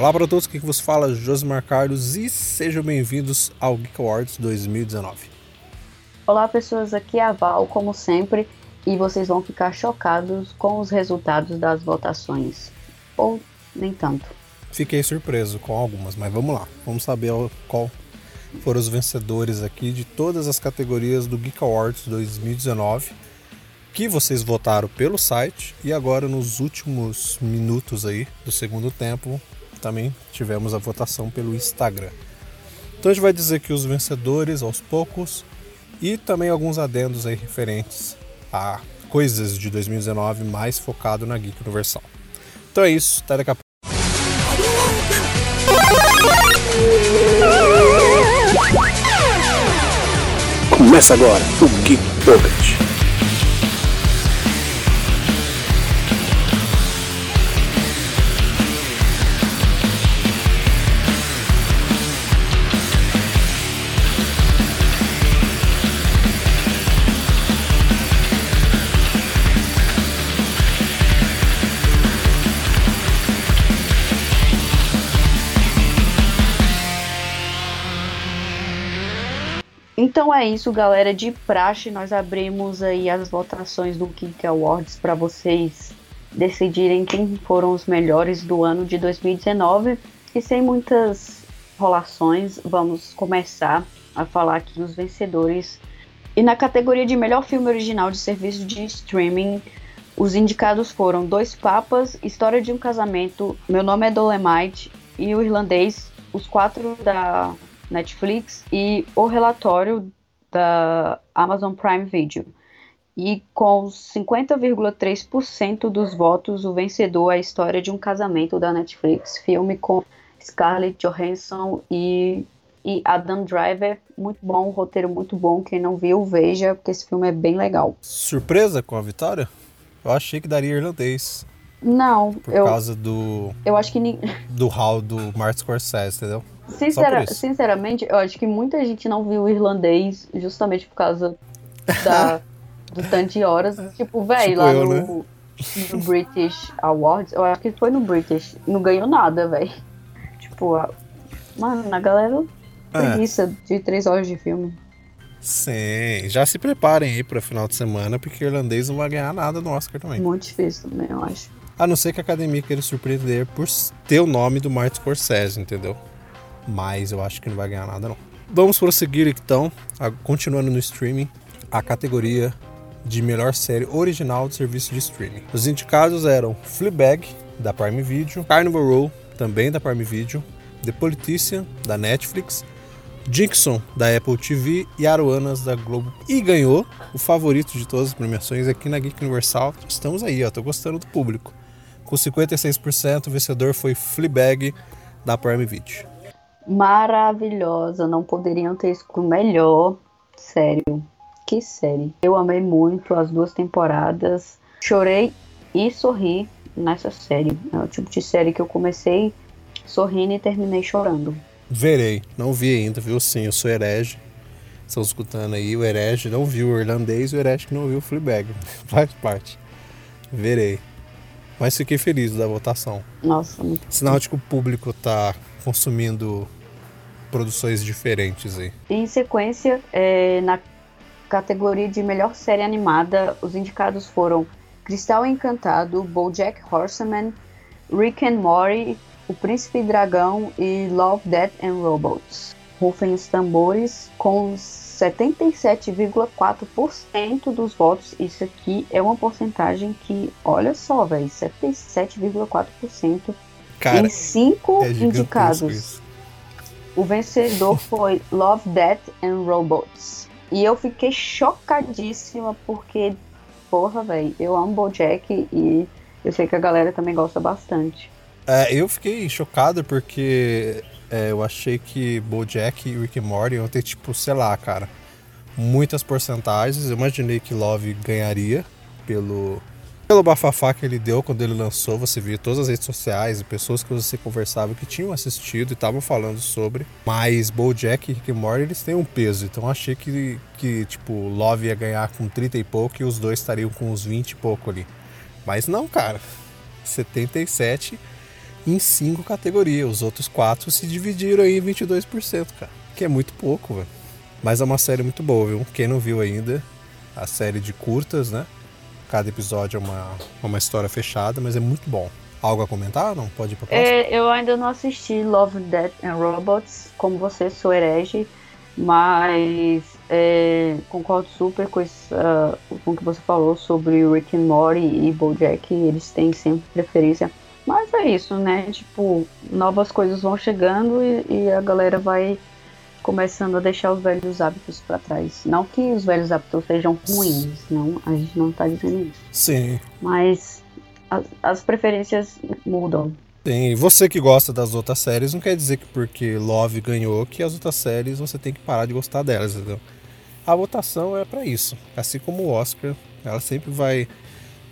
Olá para todos, que vos fala Josimar Carlos e sejam bem-vindos ao Geek Awards 2019. Olá pessoas, aqui é a Val, como sempre, e vocês vão ficar chocados com os resultados das votações. Ou nem tanto. Fiquei surpreso com algumas, mas vamos lá. Vamos saber qual foram os vencedores aqui de todas as categorias do Geek Awards 2019 que vocês votaram pelo site e agora nos últimos minutos aí do segundo tempo também tivemos a votação pelo Instagram. Então a gente vai dizer que os vencedores aos poucos e também alguns adendos aí referentes a coisas de 2019 mais focado na Geek Universal. Então é isso, até daqui a pouco. Começa agora o Geek Pocket. É isso, galera. De praxe, nós abrimos aí as votações do Geek Awards para vocês decidirem quem foram os melhores do ano de 2019. E sem muitas rolações, vamos começar a falar aqui dos vencedores. E na categoria de melhor filme original de serviço de streaming, os indicados foram Dois Papas, História de um Casamento, Meu Nome é Dolemite e O Irlandês, os quatro da Netflix e o relatório da Amazon Prime Video. E com 50,3% dos votos, o vencedor é a história de um casamento da Netflix, filme com Scarlett Johansson e, e Adam Driver. Muito bom, roteiro muito bom. Quem não viu, veja, porque esse filme é bem legal. Surpresa com a vitória? Eu achei que daria irlandês. Não, por eu, causa do. Eu acho que. Do hall do Martin Scorsese, entendeu? Sincera, sinceramente, eu acho que muita gente não viu o irlandês justamente por causa da, do tanto de horas. Tipo, velho, tipo lá eu, no, né? no British Awards, eu acho que foi no British, não ganhou nada, velho. Tipo, a, mano, na galera é. preguiça é. de três horas de filme. Sim, já se preparem aí para final de semana, porque o irlandês não vai ganhar nada no Oscar também. Muito difícil também, eu acho. A não ser que a academia queira surpreender por ter o nome do Martin Scorsese, entendeu? Mas eu acho que não vai ganhar nada não. Vamos prosseguir então, continuando no streaming, a categoria de melhor série original de serviço de streaming. Os indicados eram Fleabag, da Prime Video, Carnival Row, também da Prime Video, The Politician, da Netflix, Dixon, da Apple TV e Aruanas, da Globo. E ganhou o favorito de todas as premiações aqui na Geek Universal. Estamos aí, ó, tô gostando do público. Com 56%, o vencedor foi Fleabag, da Prime Video maravilhosa. Não poderiam ter escolhido melhor. Sério, que série. Eu amei muito as duas temporadas. Chorei e sorri nessa série. É o tipo de série que eu comecei sorrindo e terminei chorando. Verei, não vi ainda, viu? Sim, eu sou herege. Estão escutando aí, o herege não viu o irlandês, o herege que não viu o Fleabag. Faz parte. Verei. Mas fiquei feliz da votação. Nossa, muito Sinal de que o público tá consumindo produções diferentes aí. Em sequência, é, na categoria de melhor série animada, os indicados foram Cristal Encantado, BoJack Horseman, Rick and Morty, O Príncipe Dragão e Love, Death and Robots. Rufem os tambores com 77,4% dos votos. Isso aqui é uma porcentagem que, olha só, velho, 77,4% Cara, em cinco é indicados. Isso. O vencedor foi Love, Death and Robots. E eu fiquei chocadíssima porque, porra, velho, eu amo BoJack e eu sei que a galera também gosta bastante. É, eu fiquei chocado porque é, eu achei que BoJack e Rick and Morty iam ter, tipo, sei lá, cara, muitas porcentagens. Eu imaginei que Love ganharia pelo pelo bafafá que ele deu quando ele lançou, você via todas as redes sociais e pessoas que você conversava que tinham assistido e estavam falando sobre. Mas BoJack e Rick and Morty, eles têm um peso. Então achei que, que tipo, Love ia ganhar com 30 e pouco e os dois estariam com uns 20 e pouco ali. Mas não, cara. 77 em cinco categorias. Os outros quatro se dividiram aí em 22%, cara. Que é muito pouco, velho. Mas é uma série muito boa, viu? Quem não viu ainda, a série de curtas, né? Cada episódio é uma, uma história fechada, mas é muito bom. Algo a comentar? Não? Pode ir pra próxima? É, eu ainda não assisti Love, Death and Robots, como você, sou herege, mas é, concordo super com, uh, com o que você falou sobre Rick and Morty e BoJack, eles têm sempre preferência. Mas é isso, né? Tipo, novas coisas vão chegando e, e a galera vai começando a deixar os velhos hábitos para trás. Não que os velhos hábitos sejam ruins, não, a gente não tá dizendo isso. Sim. Mas as, as preferências mudam. Sim, você que gosta das outras séries, não quer dizer que porque Love ganhou que as outras séries você tem que parar de gostar delas, entendeu? A votação é para isso. Assim como o Oscar, ela sempre vai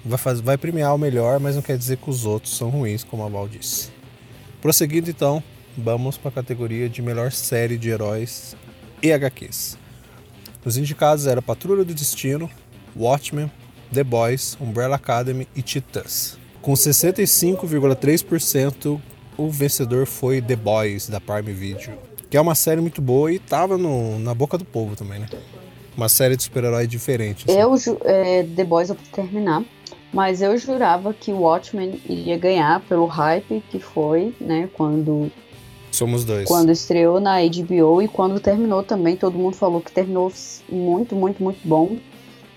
vai, fazer, vai premiar o melhor, mas não quer dizer que os outros são ruins, como a Val disse. Prosseguindo então, vamos para a categoria de melhor série de heróis e HQs. Os indicados eram Patrulha do Destino, Watchmen, The Boys, Umbrella Academy e Titãs. Com 65,3%, o vencedor foi The Boys, da Prime Video. Que é uma série muito boa e tava no, na boca do povo também, né? Uma série de super-herói diferente. Assim. Eu, é, The Boys, eu vou terminar. Mas eu jurava que o Watchmen iria ganhar pelo hype que foi, né? Quando Somos dois. Quando estreou na HBO e quando terminou também, todo mundo falou que terminou muito, muito, muito bom.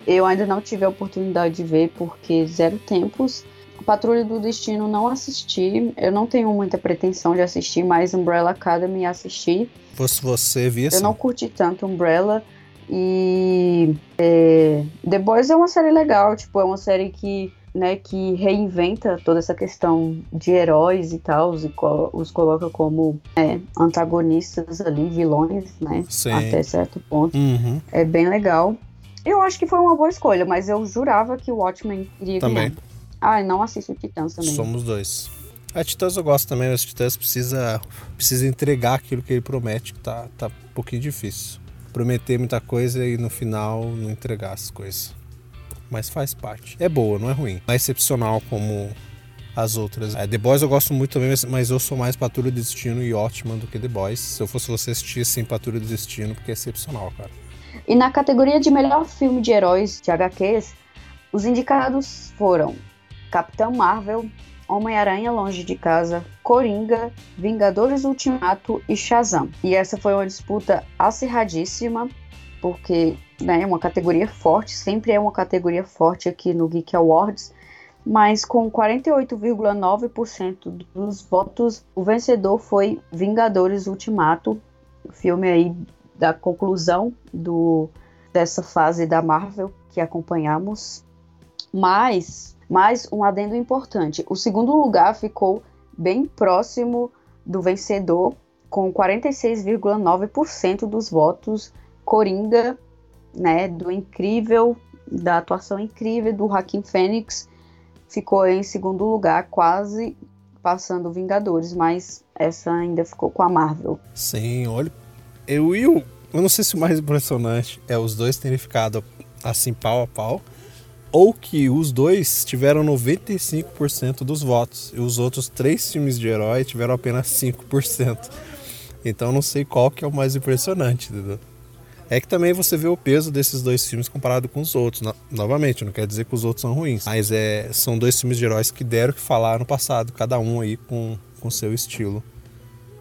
Eu ainda não tive a oportunidade de ver porque zero tempos. Patrulha do Destino não assisti. Eu não tenho muita pretensão de assistir, mas Umbrella Academy assisti. Você, você via Eu não curti tanto Umbrella. E é, The Boys é uma série legal, tipo, é uma série que né, que reinventa toda essa questão de heróis e tal, e co os coloca como é, antagonistas ali, vilões, né, Sim. até certo ponto. Uhum. É bem legal. Eu acho que foi uma boa escolha, mas eu jurava que o Watchmen iria Também. ganhar. Ah, não assisto Titãs também. Somos dois. A Titãs eu gosto também, mas Titãs precisa, precisa entregar aquilo que ele promete, que tá, tá um pouquinho difícil. Prometer muita coisa e no final não entregar as coisas mas faz parte. É boa, não é ruim. Não é excepcional como as outras. É, The Boys eu gosto muito também, mas eu sou mais Patrulha do Destino e ótima do que The Boys. Se eu fosse você assistir sim Patrulha do Destino, porque é excepcional, cara. E na categoria de melhor filme de heróis de HQs, os indicados foram Capitão Marvel, Homem-Aranha Longe de Casa, Coringa, Vingadores Ultimato e Shazam. E essa foi uma disputa acirradíssima, porque né, é uma categoria forte, sempre é uma categoria forte aqui no Geek Awards, mas com 48,9% dos votos, o vencedor foi Vingadores Ultimato, o filme aí da conclusão do, dessa fase da Marvel que acompanhamos. Mas, mais um adendo importante, o segundo lugar ficou bem próximo do vencedor, com 46,9% dos votos, Coringa né, do incrível, da atuação incrível do Joaquim Fênix, ficou em segundo lugar, quase passando Vingadores, mas essa ainda ficou com a Marvel. Sim, olha, eu e o, eu não sei se o mais impressionante é os dois terem ficado assim pau a pau, ou que os dois tiveram 95% dos votos e os outros três filmes de herói tiveram apenas 5%. Então não sei qual que é o mais impressionante, entendeu? É que também você vê o peso desses dois filmes comparado com os outros. No, novamente, não quer dizer que os outros são ruins, mas é, são dois filmes de heróis que deram o que falar no passado, cada um aí com, com seu estilo.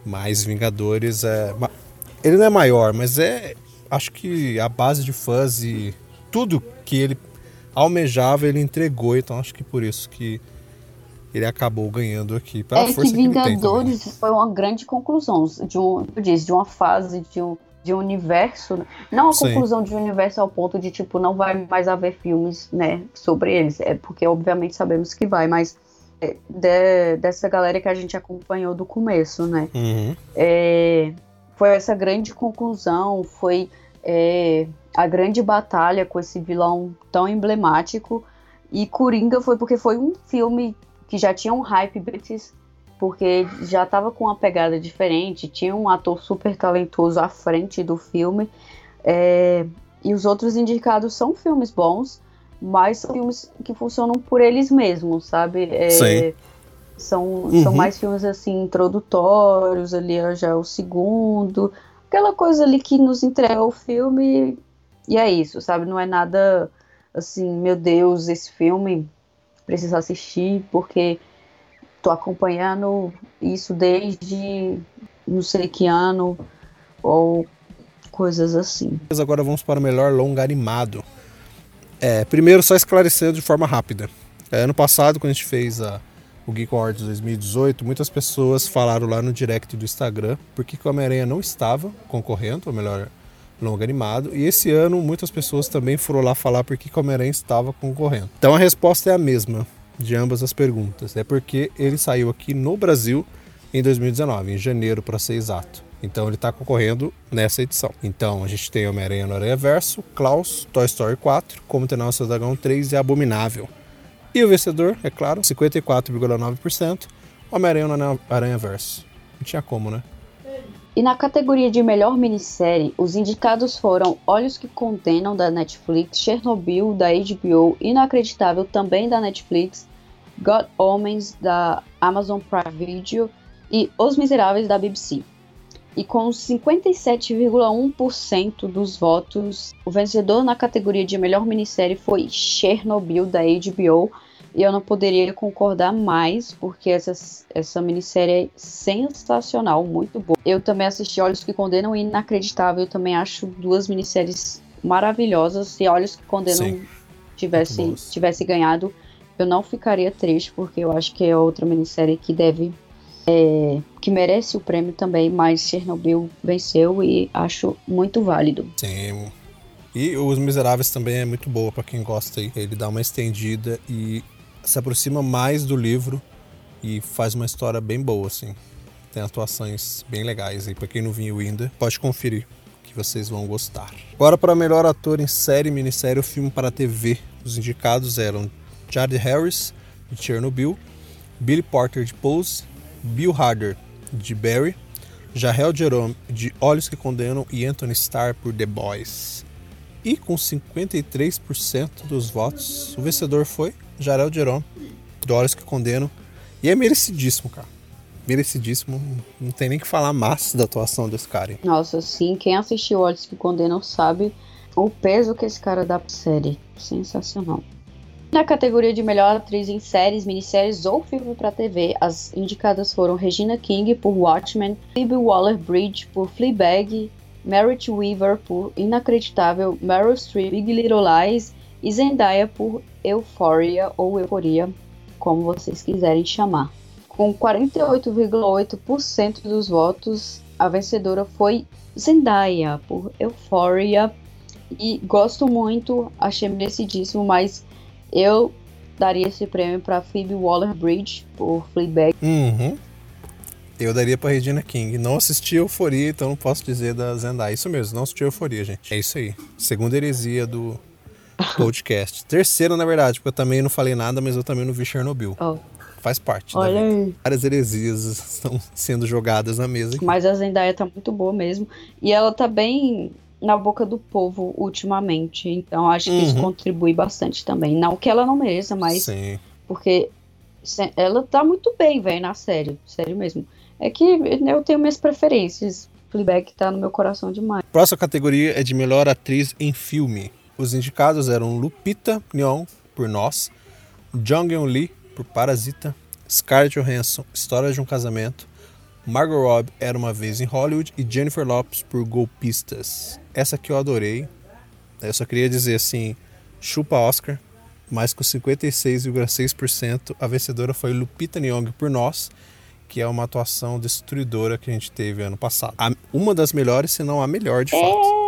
Mas Vingadores é. Ele não é maior, mas é. Acho que a base de fãs e tudo que ele almejava, ele entregou. Então acho que por isso que ele acabou ganhando aqui. Pela é força que Vingadores que foi uma grande conclusão de um, eu disse, de uma fase de um de universo, não a conclusão de universo ao ponto de tipo não vai mais haver filmes, né, sobre eles, é porque obviamente sabemos que vai, mas é, de, dessa galera que a gente acompanhou do começo, né, uhum. é, foi essa grande conclusão, foi é, a grande batalha com esse vilão tão emblemático e Coringa foi porque foi um filme que já tinha um hype antes porque já estava com uma pegada diferente, tinha um ator super talentoso à frente do filme. É, e os outros indicados são filmes bons, mas são filmes que funcionam por eles mesmos, sabe? É, Sim. São, uhum. são mais filmes assim introdutórios, ali já é o segundo, aquela coisa ali que nos entrega o filme e é isso, sabe? Não é nada assim, meu Deus, esse filme precisa assistir porque tô acompanhando isso desde não sei que ano ou coisas assim. Agora vamos para o melhor longa animado. É, primeiro, só esclarecendo de forma rápida. É, ano passado, quando a gente fez a, o Geek Awards 2018, muitas pessoas falaram lá no direct do Instagram porque o Homem-Aranha não estava concorrendo ao melhor longa animado. E esse ano, muitas pessoas também foram lá falar porque o Homem-Aranha estava concorrendo. Então a resposta é a mesma de ambas as perguntas. É porque ele saiu aqui no Brasil em 2019, em janeiro para ser exato. Então ele está concorrendo nessa edição. Então a gente tem Homem-Aranha no Aranha Verso, Klaus, Toy Story 4, Como Treinar o Seu Dragão 3 e Abominável. E o vencedor, é claro, 54,9%, Homem-Aranha no Aranha Verso. Não tinha como, né? E na categoria de melhor minissérie, os indicados foram Olhos que Condenam da Netflix, Chernobyl da HBO, Inacreditável também da Netflix, God Omens da Amazon Prime Video e Os Miseráveis da BBC. E com 57,1% dos votos, o vencedor na categoria de melhor minissérie foi Chernobyl da HBO, e eu não poderia concordar mais, porque essa, essa minissérie é sensacional, muito boa. Eu também assisti Olhos que Condenam e Inacreditável. Eu também acho duas minisséries maravilhosas. Se Olhos que Condenam Sim, tivesse, tivesse ganhado, eu não ficaria triste, porque eu acho que é outra minissérie que deve. É, que merece o prêmio também, mas Chernobyl venceu e acho muito válido. Sim. E Os Miseráveis também é muito boa para quem gosta. Ele dá uma estendida e se aproxima mais do livro e faz uma história bem boa, assim. Tem atuações bem legais aí. Pra quem não viu ainda, pode conferir, que vocês vão gostar. Agora, para melhor ator em série, minissérie ou filme para TV. Os indicados eram Jared Harris, de Chernobyl, Billy Porter, de Pose, Bill Harder, de Barry, Jahel Jerome, de Olhos que Condenam e Anthony Starr, por The Boys. E com 53% dos votos, o vencedor foi Jarel Jerome, do Olhos que Condenam. E é merecidíssimo, cara. Merecidíssimo. Não tem nem que falar mais da atuação desse cara. Hein? Nossa, sim. Quem assistiu Olhos que Condenam sabe o peso que esse cara dá pra série. Sensacional. Na categoria de melhor atriz em séries, minisséries ou filme para TV, as indicadas foram Regina King por Watchmen, Phoebe Waller-Bridge por Fleabag, Merit Weaver por Inacreditável, Meryl Streep, Big Little Lies e Zendaya por Euphoria ou Euforia, como vocês quiserem chamar. Com 48,8% dos votos, a vencedora foi Zendaya por Euphoria. E gosto muito, achei merecidíssimo, mas eu daria esse prêmio para Phoebe Waller-Bridge por Fleabag. Uhum. Eu daria para Regina King. Não assisti Euforia, então não posso dizer da Zendaya. Isso mesmo, não assisti Euforia, gente. É isso aí. Segunda heresia do podcast. Terceiro, na verdade, porque eu também não falei nada, mas eu também não vi Chernobyl. Oh. Faz parte. Olha aí. Várias heresias estão sendo jogadas na mesa. Aqui. Mas a Zendaya tá muito boa mesmo. E ela tá bem na boca do povo ultimamente. Então acho que uhum. isso contribui bastante também. Não que ela não mereça, mas. Sim. Porque ela tá muito bem, velho, na série. Sério mesmo. É que eu tenho minhas preferências. Fleabag tá no meu coração demais. Próxima categoria é de melhor atriz em filme. Os indicados eram Lupita Nyong, por Nós, Jung Eun Lee, por Parasita, Scarlett Johansson, História de um Casamento, Margot Robbie, Era Uma Vez em Hollywood e Jennifer Lopes por Golpistas. Essa que eu adorei. Eu só queria dizer assim, chupa Oscar, mas com 56,6% a vencedora foi Lupita Nyong por Nós, que é uma atuação destruidora que a gente teve ano passado. uma das melhores, se não a melhor de fato.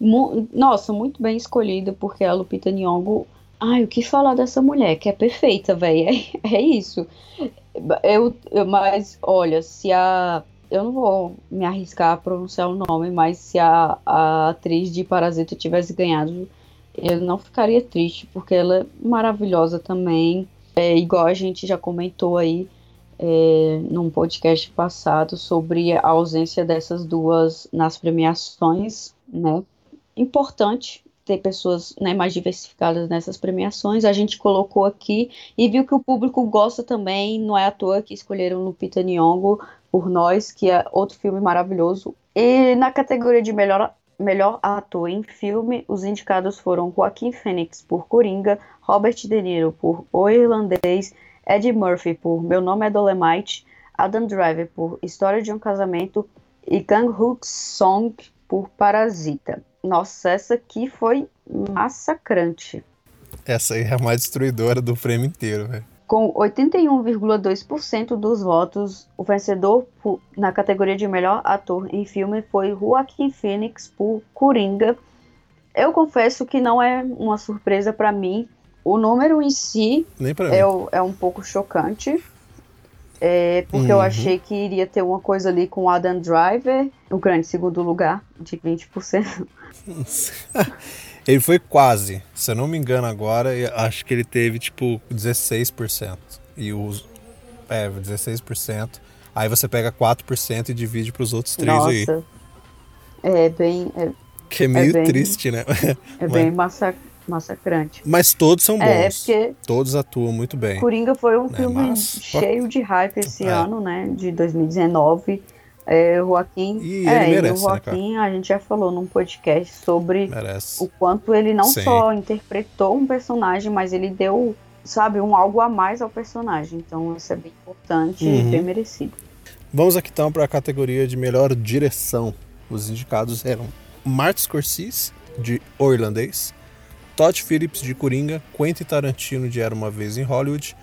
Mu Nossa, muito bem escolhido, porque a Lupita Nyong'o... Ai, o que falar dessa mulher, que é perfeita, velho. É, é, isso. Eu, eu, mas, olha, se a... Eu não vou me arriscar a pronunciar o nome, mas se a, a atriz de Parasita tivesse ganhado, eu não ficaria triste, porque ela é maravilhosa também. É, igual a gente já comentou aí é, num podcast passado sobre a ausência dessas duas nas premiações, né? Importante ter pessoas né, mais diversificadas nessas premiações. A gente colocou aqui e viu que o público gosta também. Não é à toa que escolheram Lupita Nyong'o por Nós, que é outro filme maravilhoso. E na categoria de melhor melhor ator em filme, os indicados foram Joaquim Phoenix por Coringa, Robert De Niro por O Irlandês, Ed Murphy por Meu Nome é Dolemite, Adam Driver por História de um Casamento e Kang Hook Song por Parasita. Nossa, essa aqui foi massacrante. Essa aí é a mais destruidora do prêmio inteiro, velho. Com 81,2% dos votos, o vencedor na categoria de melhor ator em filme foi Joaquin Phoenix por Coringa. Eu confesso que não é uma surpresa para mim. O número em si é, é, um pouco chocante. É, porque uhum. eu achei que iria ter uma coisa ali com o Adam Driver, o grande segundo lugar, de 20%. ele foi quase, se eu não me engano agora, acho que ele teve tipo 16%. E os. É, 16%. Aí você pega 4% e divide para os outros três Nossa. aí. É bem. É, que é meio é bem, triste, né? É bem massa, massacrante. Mas todos são é, bons. É, porque todos atuam muito bem. Coringa foi um é, filme mas... cheio de hype esse é. ano, né? De 2019. É, o Joaquim, e é, merece, o né, Joaquim né, a gente já falou num podcast sobre merece. o quanto ele não Sim. só interpretou um personagem, mas ele deu, sabe, um algo a mais ao personagem. Então isso é bem importante uhum. e bem merecido. Vamos aqui então para a categoria de melhor direção. Os indicados eram Martin Scorsese, de O Irlandês, Todd Phillips, de Coringa, Quentin Tarantino, de Era Uma Vez em Hollywood,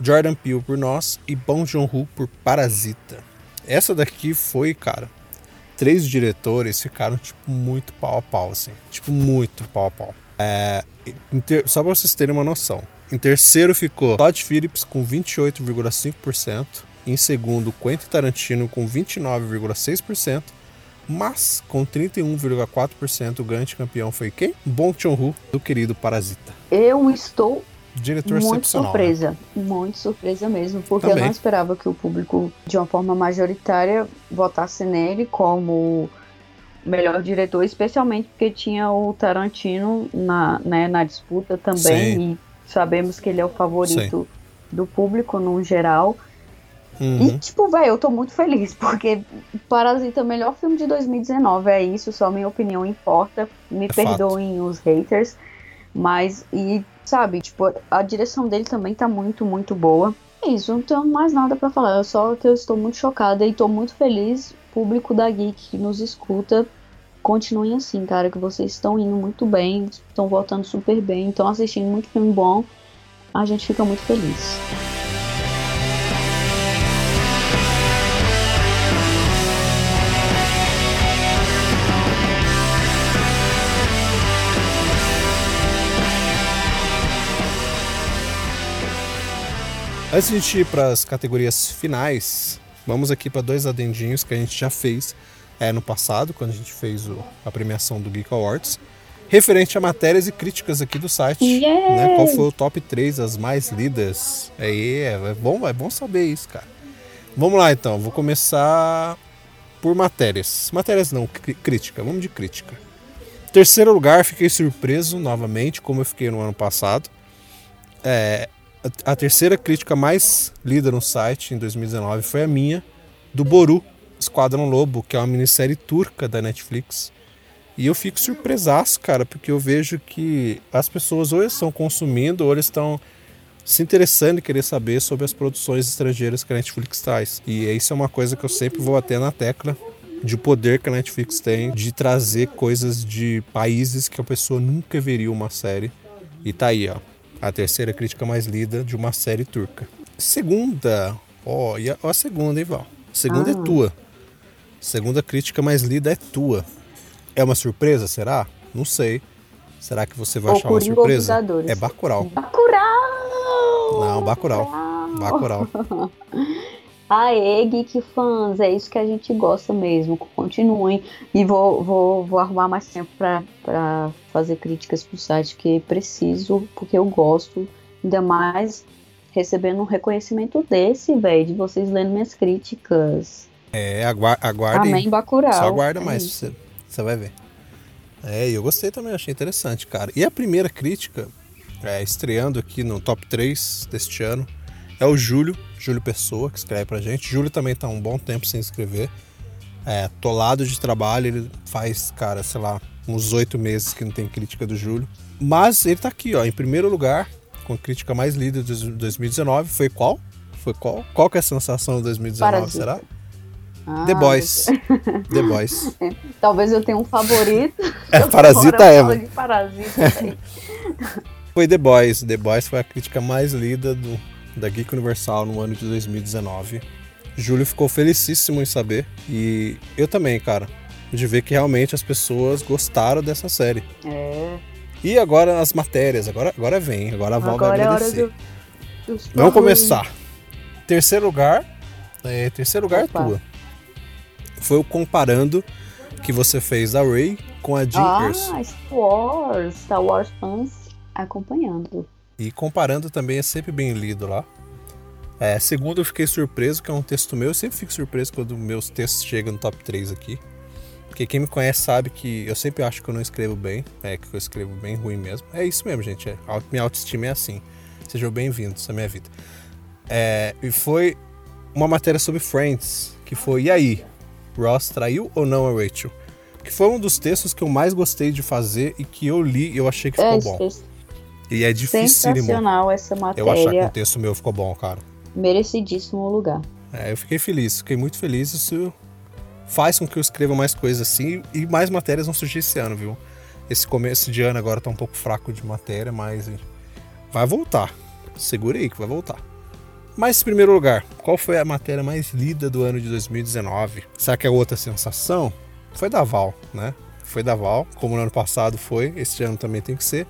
Jordan Peele por Nós e Bong Joon-ho por Parasita. Essa daqui foi, cara, três diretores ficaram, tipo, muito pau a pau, assim. Tipo, muito pau a pau. É, ter, só pra vocês terem uma noção. Em terceiro ficou Todd Phillips com 28,5%. Em segundo, Quentin Tarantino com 29,6%. Mas com 31,4% o grande campeão foi quem? Bong Joon-ho, do querido Parasita. Eu estou diretor muito né? surpresa, né? muito surpresa mesmo, porque Também. eu não esperava que o público, de uma forma majoritária, votasse nele como melhor diretor, especialmente porque tinha o Tarantino na, né, na disputa também, Sim. e sabemos que ele é o favorito Sim. do público no geral. Uhum. E, tipo, velho, eu tô muito feliz, porque Parasita é o melhor filme de 2019, é isso, só minha opinião importa. Me é perdoem fato. os haters, mas, e, sabe, tipo, a direção dele também tá muito, muito boa. É isso, não tenho mais nada para falar, é só que eu estou muito chocada e tô muito feliz, público da Geek que nos escuta. Continuem assim, cara, que vocês estão indo muito bem, estão voltando super bem, estão assistindo muito filme bom. A gente fica muito feliz. Antes de a gente ir para as categorias finais, vamos aqui para dois adendinhos que a gente já fez é, no passado, quando a gente fez o, a premiação do Geek Awards, referente a matérias e críticas aqui do site. Né? Qual foi o top 3, as mais lidas? Aí, é, é, bom, é bom saber isso, cara. Vamos lá então, vou começar por matérias. Matérias não, crítica, vamos de crítica. Terceiro lugar, fiquei surpreso novamente, como eu fiquei no ano passado. É, a terceira crítica mais lida no site em 2019 foi a minha, do Boru, Esquadrão Lobo, que é uma minissérie turca da Netflix. E eu fico surpresaço, cara, porque eu vejo que as pessoas ou estão consumindo ou estão se interessando e querer saber sobre as produções estrangeiras que a Netflix traz. E isso é uma coisa que eu sempre vou bater na tecla de poder que a Netflix tem de trazer coisas de países que a pessoa nunca veria uma série. E tá aí, ó a terceira crítica mais lida de uma série turca. Segunda, ó, oh, e a, segunda, hein, Val? segunda é ah. é tua. Segunda crítica mais lida é tua. É uma surpresa, será? Não sei. Será que você vai achar uma surpresa? É Bacurau. Bacurau! Não, Bacurau. Bacurau. Aê, Geek Fans, é isso que a gente gosta mesmo. Continuem. E vou, vou, vou arrumar mais tempo para fazer críticas pro site, que preciso, porque eu gosto. Ainda mais recebendo um reconhecimento desse, velho, de vocês lendo minhas críticas. É, aguarde. Amém, Bacurau. Só aguarda é mais, você, você vai ver. É, eu gostei também, achei interessante, cara. E a primeira crítica, é, estreando aqui no top 3 deste ano, é o Júlio, Júlio Pessoa, que escreve pra gente. Júlio também tá um bom tempo sem escrever. É, tolado de trabalho, ele faz, cara, sei lá, uns oito meses que não tem crítica do Júlio. Mas ele tá aqui, ó, em primeiro lugar, com a crítica mais lida de 2019. Foi qual? Foi qual? Qual que é a sensação de 2019, Parasita. será? Ah, The Boys. The Boys. Talvez eu tenha um favorito. É, Parasita é, Parasita. Foi The Boys. The Boys foi a crítica mais lida do, da Geek Universal no ano de 2019. Júlio ficou felicíssimo em saber. E eu também, cara. De ver que realmente as pessoas gostaram dessa série. É. E agora as matérias. Agora, agora vem. Agora a Val vai Agora é hora agradecer. do. Vamos começar. Terceiro lugar. É, terceiro lugar Opa. é tua. Foi o comparando que você fez da Ray com a Jean Ah. Star Wars. Star Wars fans acompanhando. E comparando também é sempre bem lido lá. É, segundo, eu fiquei surpreso, que é um texto meu. Eu sempre fico surpreso quando meus textos chegam no top 3 aqui. Porque quem me conhece sabe que eu sempre acho que eu não escrevo bem. É que eu escrevo bem ruim mesmo. É isso mesmo, gente. É, minha autoestima é assim. Sejam bem-vindos à minha vida. É, e foi uma matéria sobre Friends, que foi E aí? Ross traiu ou não a Rachel? Que foi um dos textos que eu mais gostei de fazer e que eu li e eu achei que ficou É, bom. E é dificílimo sensacional essa eu achar que matéria. o texto meu ficou bom, cara. Merecidíssimo lugar. É, eu fiquei feliz, fiquei muito feliz. Isso faz com que eu escreva mais coisas assim e mais matérias vão surgir esse ano, viu? Esse começo de ano agora tá um pouco fraco de matéria, mas vai voltar. Segura aí que vai voltar. Mas, em primeiro lugar, qual foi a matéria mais lida do ano de 2019? Será que é outra sensação? Foi da Val, né? Foi da Val, como no ano passado foi, este ano também tem que ser.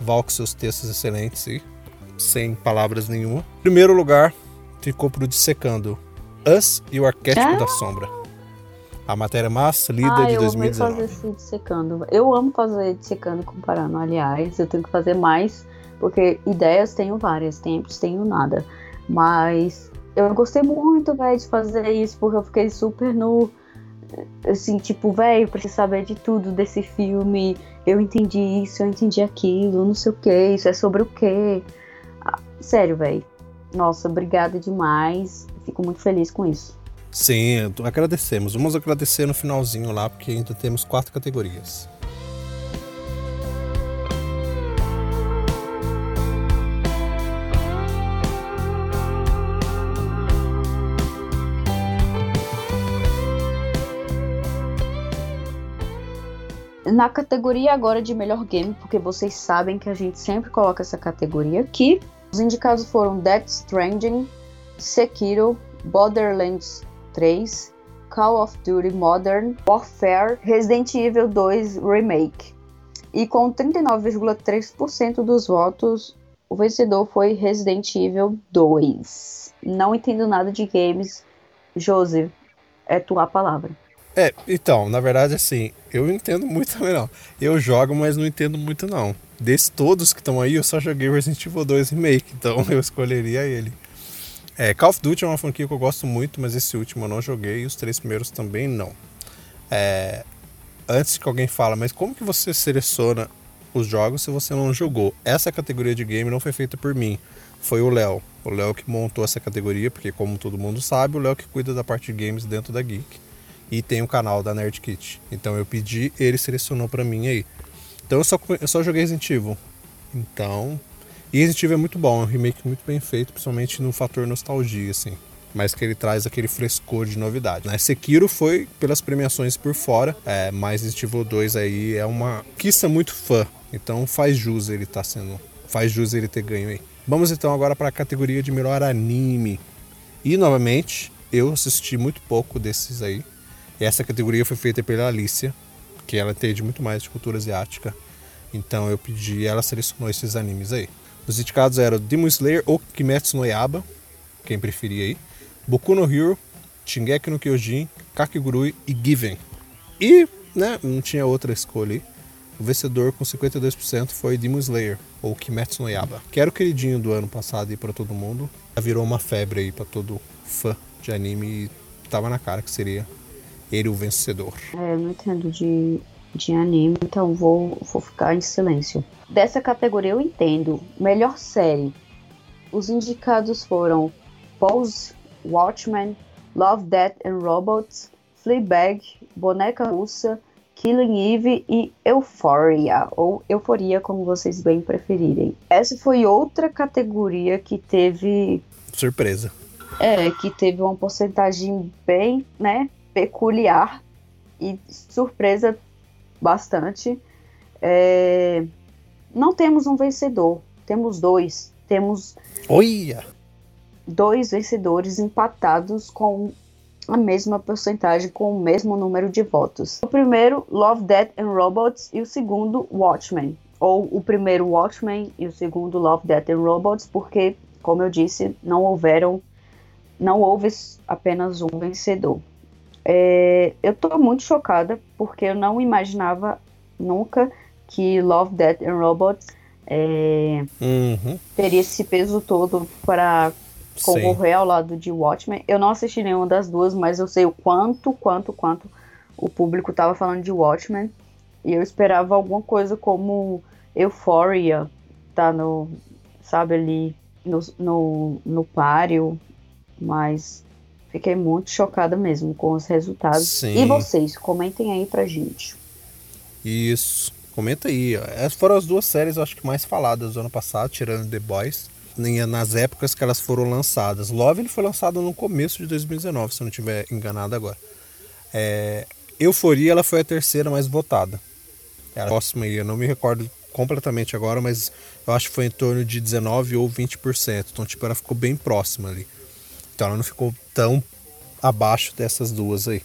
Val com seus textos excelentes e sem palavras nenhuma. Primeiro lugar ficou pro Dissecando Us e o Arquétipo Ah! da Sombra. A matéria mais lida ah, de eu amei 2019. fazer esse dissecando. Eu amo fazer dissecando e comparando. Aliás, eu tenho que fazer mais, porque ideias tenho várias, tempos tenho nada. Mas eu gostei muito, velho, de fazer isso, porque eu fiquei super no. Assim, tipo, velho, preciso saber de tudo desse filme. Eu entendi isso, eu entendi aquilo, não sei o que, isso é sobre o quê. Ah, sério, velho. Nossa, obrigada demais. Fico muito feliz com isso. Sim, agradecemos. Vamos agradecer no finalzinho lá, porque ainda temos quatro categorias. Na categoria agora de melhor game, porque vocês sabem que a gente sempre coloca essa categoria aqui. Os indicados foram Death Stranding, Sekiro, Borderlands 3, Call of Duty Modern Warfare, Resident Evil 2 Remake. E com 39,3% dos votos, o vencedor foi Resident Evil 2. Não entendo nada de games. Joseph, é tua palavra. É, então, na verdade, assim, eu entendo muito também não. Eu jogo, mas não entendo muito não. Desses todos que estão aí, eu só joguei Resident Evil 2 Remake, então eu escolheria ele. É, Call of Duty é uma franquia que eu gosto muito, mas esse último eu não joguei e os três primeiros também não. É, antes que alguém fala, mas como que você seleciona os jogos se você não jogou? Essa categoria de game não foi feita por mim, foi o Léo. O Léo que montou essa categoria, porque como todo mundo sabe, o Léo que cuida da parte de games dentro da Geek. E tem o canal da Nerd Kit. Então eu pedi, ele selecionou pra mim aí. Então eu só, eu só joguei Resident Evil. Então. E Resident Evil é muito bom, é um remake muito bem feito, principalmente no fator nostalgia, assim. Mas que ele traz aquele frescor de novidade. Né? Sekiro foi pelas premiações por fora, é, mas Resident Evil 2 aí é uma conquista muito fã. Então faz jus ele tá sendo. Faz jus ele ter ganho aí. Vamos então agora para a categoria de melhor anime. E novamente, eu assisti muito pouco desses aí. Essa categoria foi feita pela Alicia, que ela entende muito mais de cultura asiática. Então eu pedi, ela selecionou esses animes aí. Os indicados eram Demon Slayer ou Kimetsu no Yaiba, quem preferia aí. Boku no Hero, Shingeki no Kyojin, Kakegurui e Given. E, né, não tinha outra escolha aí. O vencedor com 52% foi Demon Slayer, ou Kimetsu no Yaiba, que era o queridinho do ano passado aí pra todo mundo. Virou uma febre aí pra todo fã de anime e tava na cara que seria ele o vencedor. É, eu não entendo de de anime, então vou, vou ficar em silêncio. Dessa categoria eu entendo. Melhor série. Os indicados foram Pose, Watchmen, Love, Death and Robots, Fleabag, Boneca Russa, Killing Eve e Euphoria, ou Euforia, como vocês bem preferirem. Essa foi outra categoria que teve. Surpresa. É, que teve uma porcentagem bem, né, peculiar e surpresa bastante. É... Não temos um vencedor, temos dois. Temos. Olha! Dois vencedores empatados com a mesma porcentagem com o mesmo número de votos. O primeiro, Love, Death and Robots, e o segundo, Watchmen. Ou o primeiro Watchmen e o segundo Love, Death and Robots, porque, como eu disse, não houveram, não houve apenas um vencedor. É, eu tô muito chocada porque eu não imaginava nunca que Love, Death and Robots é, uhum. teria esse peso todo para concorrer Sim. ao lado de Watchmen. Eu não assisti nenhuma das duas, mas eu sei o quanto, quanto, quanto o público tava falando de Watchmen. E eu esperava alguma coisa como Euphoria, tá no, sabe, ali no, no, no páreo. Mas fiquei muito chocada mesmo com os resultados. Sim. E vocês, comentem aí pra gente. Isso, comenta aí. Essas foram as duas séries, eu acho que mais faladas do ano passado, tirando The Boys nas épocas que elas foram lançadas. Love ele foi lançado no começo de 2019, se eu não estiver enganado agora. É, Euforia ela foi a terceira mais votada. É a próxima aí, eu não me recordo completamente agora, mas eu acho que foi em torno de 19 ou 20%. Então, tipo, ela ficou bem próxima ali. Então ela não ficou tão abaixo dessas duas aí.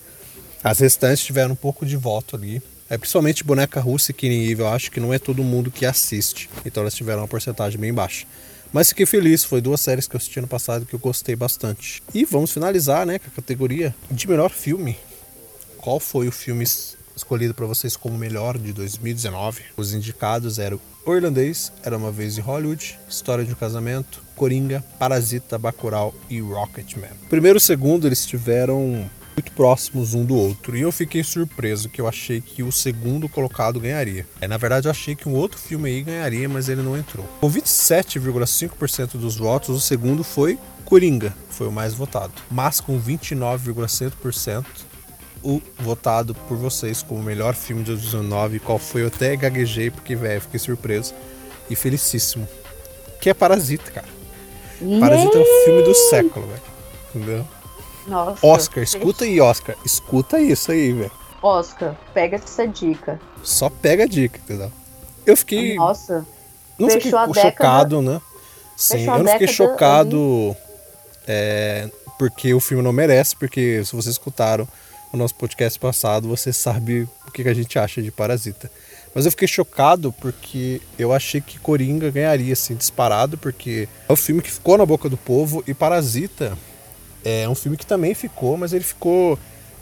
As restantes tiveram um pouco de voto ali. É principalmente Boneca Russa e Killing Eve, eu acho que não é todo mundo que assiste. Então elas tiveram uma porcentagem bem baixa. Mas fiquei feliz, foi duas séries que eu assisti no passado que eu gostei bastante. E vamos finalizar, né, com a categoria de melhor filme. Qual foi o filme escolhido para vocês como melhor de 2019? Os indicados eram O Irlandês, Era Uma Vez em Hollywood, História de um Casamento, Coringa, Parasita, Bacurau e Rocketman. Primeiro e segundo eles tiveram muito próximos um do outro. E eu fiquei surpreso que eu achei que o segundo colocado ganharia. É, na verdade, eu achei que um outro filme aí ganharia, mas ele não entrou. Com 27,5% dos votos, o segundo foi Coringa, foi o mais votado. Mas com 29,7% o votado por vocês como o melhor filme de 2019, qual foi eu até gaguejei porque, velho, fiquei surpreso e felicíssimo. Que é Parasita, cara. Parasita é o filme do século, velho. Entendeu? Nossa. Oscar, escuta aí, Oscar. Escuta isso aí, velho. Oscar, pega essa dica. Só pega a dica, entendeu? Eu fiquei. Nossa. Não fiquei chocado, né? Sim, eu não fiquei chocado é, porque o filme não merece, porque se vocês escutaram o nosso podcast passado, você sabe o que a gente acha de Parasita. Mas eu fiquei chocado porque eu achei que Coringa ganharia, assim, disparado, porque é o filme que ficou na boca do povo e Parasita é um filme que também ficou, mas ele ficou.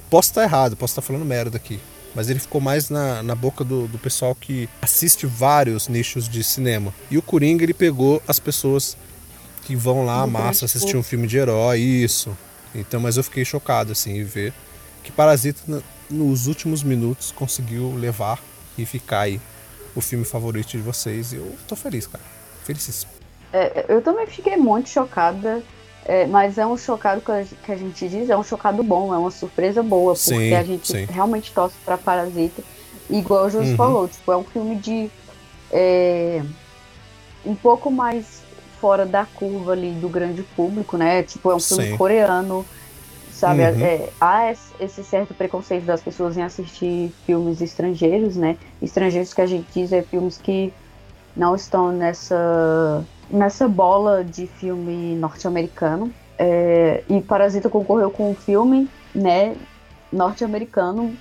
Posso estar errado, posso estar falando merda aqui. Mas ele ficou mais na, na boca do, do pessoal que assiste vários nichos de cinema. E o Coringa, ele pegou as pessoas que vão lá, massa, assistir um filme de herói, isso. Então, mas eu fiquei chocado, assim, em ver que Parasita, nos últimos minutos, conseguiu levar e ficar aí o filme favorito de vocês. E eu tô feliz, cara. Felicíssimo. É, eu também fiquei muito chocada é, mas é um chocado que a gente diz, é um chocado bom, é uma surpresa boa, porque sim, a gente sim. realmente torce pra Parasita. Igual o Júlio uhum. falou, tipo, é um filme de. É, um pouco mais fora da curva ali do grande público, né? Tipo, é um filme sim. coreano, sabe? Uhum. É, há esse certo preconceito das pessoas em assistir filmes estrangeiros, né? Estrangeiros que a gente diz é filmes que não estão nessa nessa bola de filme norte-americano. É, e Parasita concorreu com um filme, né, norte-americano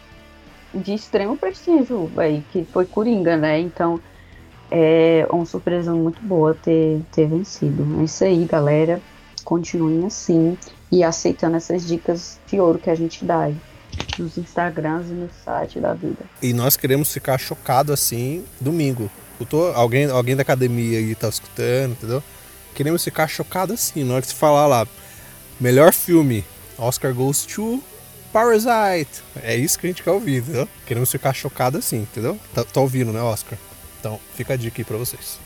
de extremo prestígio, aí, que foi Coringa, né? Então é uma surpresa muito boa ter, ter vencido. É isso aí, galera. Continuem assim e aceitando essas dicas de ouro que a gente dá aí nos Instagrams e no site da vida. E nós queremos ficar chocado assim domingo escutou? Alguém, alguém da academia aí tá escutando, entendeu? Queremos ficar chocado assim, na hora que se falar lá, melhor filme, Oscar goes to Parasite! É isso que a gente quer ouvir, entendeu? Queremos ficar chocado assim, entendeu? Tá, tá ouvindo, né, Oscar? Então, fica a dica aí pra vocês.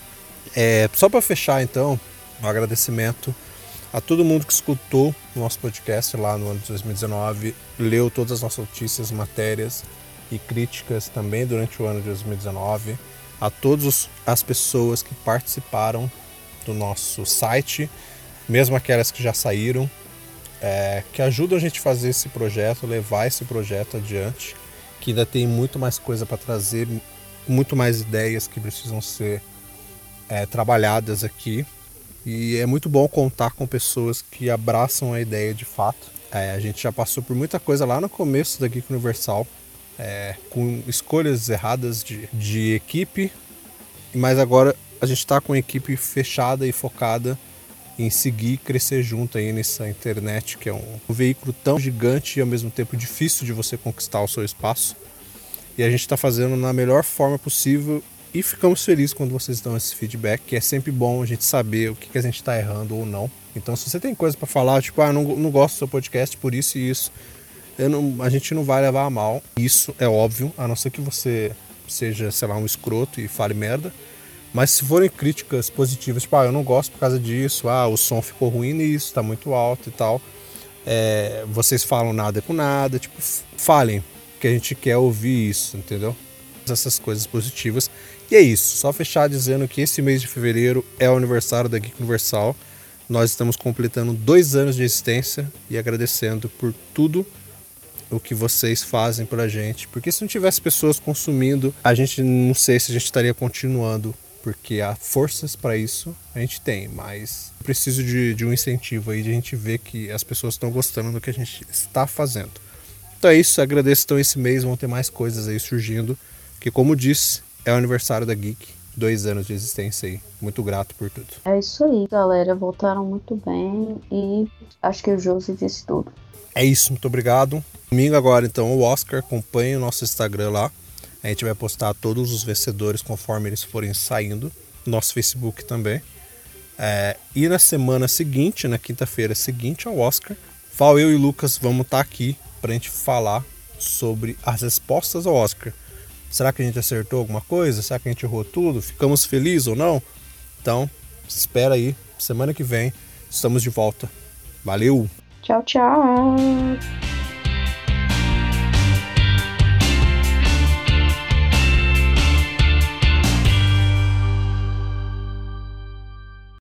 É, só para fechar, então, um agradecimento a todo mundo que escutou o nosso podcast lá no ano de 2019, leu todas as nossas notícias, matérias e críticas também durante o ano de 2019, a todas as pessoas que participaram do nosso site, mesmo aquelas que já saíram, é, que ajudam a gente a fazer esse projeto, levar esse projeto adiante, que ainda tem muito mais coisa para trazer, muito mais ideias que precisam ser é, trabalhadas aqui e é muito bom contar com pessoas que abraçam a ideia de fato. É, a gente já passou por muita coisa lá no começo da Geek Universal, é, com escolhas erradas de, de equipe, mas agora a gente está com a equipe fechada e focada em seguir crescer junto aí nessa internet, que é um, um veículo tão gigante e ao mesmo tempo difícil de você conquistar o seu espaço. E a gente está fazendo na melhor forma possível e ficamos felizes quando vocês dão esse feedback, que é sempre bom a gente saber o que, que a gente está errando ou não. Então, se você tem coisa para falar, tipo, ah, não, não gosto do seu podcast por isso e isso, não, a gente não vai levar a mal. Isso é óbvio, a não ser que você seja, sei lá, um escroto e fale merda. Mas se forem críticas positivas, tipo, ah, eu não gosto por causa disso, ah, o som ficou ruim nisso, está muito alto e tal. É, vocês falam nada com nada, tipo, falem, que a gente quer ouvir isso, entendeu? Essas coisas positivas e é isso, só fechar dizendo que esse mês de fevereiro é o aniversário da Geek Universal. Nós estamos completando dois anos de existência e agradecendo por tudo o que vocês fazem pra gente. Porque se não tivesse pessoas consumindo, a gente não sei se a gente estaria continuando. Porque há forças para isso a gente tem, mas preciso de, de um incentivo aí de a gente ver que as pessoas estão gostando do que a gente está fazendo. Então é isso, agradeço então esse mês, vão ter mais coisas aí surgindo. Que como disse, é o aniversário da Geek. Dois anos de existência aí. Muito grato por tudo. É isso aí, galera. Voltaram muito bem e acho que o Josi disse tudo. É isso, muito obrigado. Domingo agora, então, o Oscar. Acompanhe o nosso Instagram lá. A gente vai postar todos os vencedores conforme eles forem saindo. Nosso Facebook também. É, e na semana seguinte, na quinta-feira seguinte ao Oscar, Val, eu e Lucas vamos estar tá aqui para a gente falar sobre as respostas ao Oscar. Será que a gente acertou alguma coisa? Será que a gente errou tudo? Ficamos felizes ou não? Então, espera aí. Semana que vem estamos de volta. Valeu! Tchau, tchau!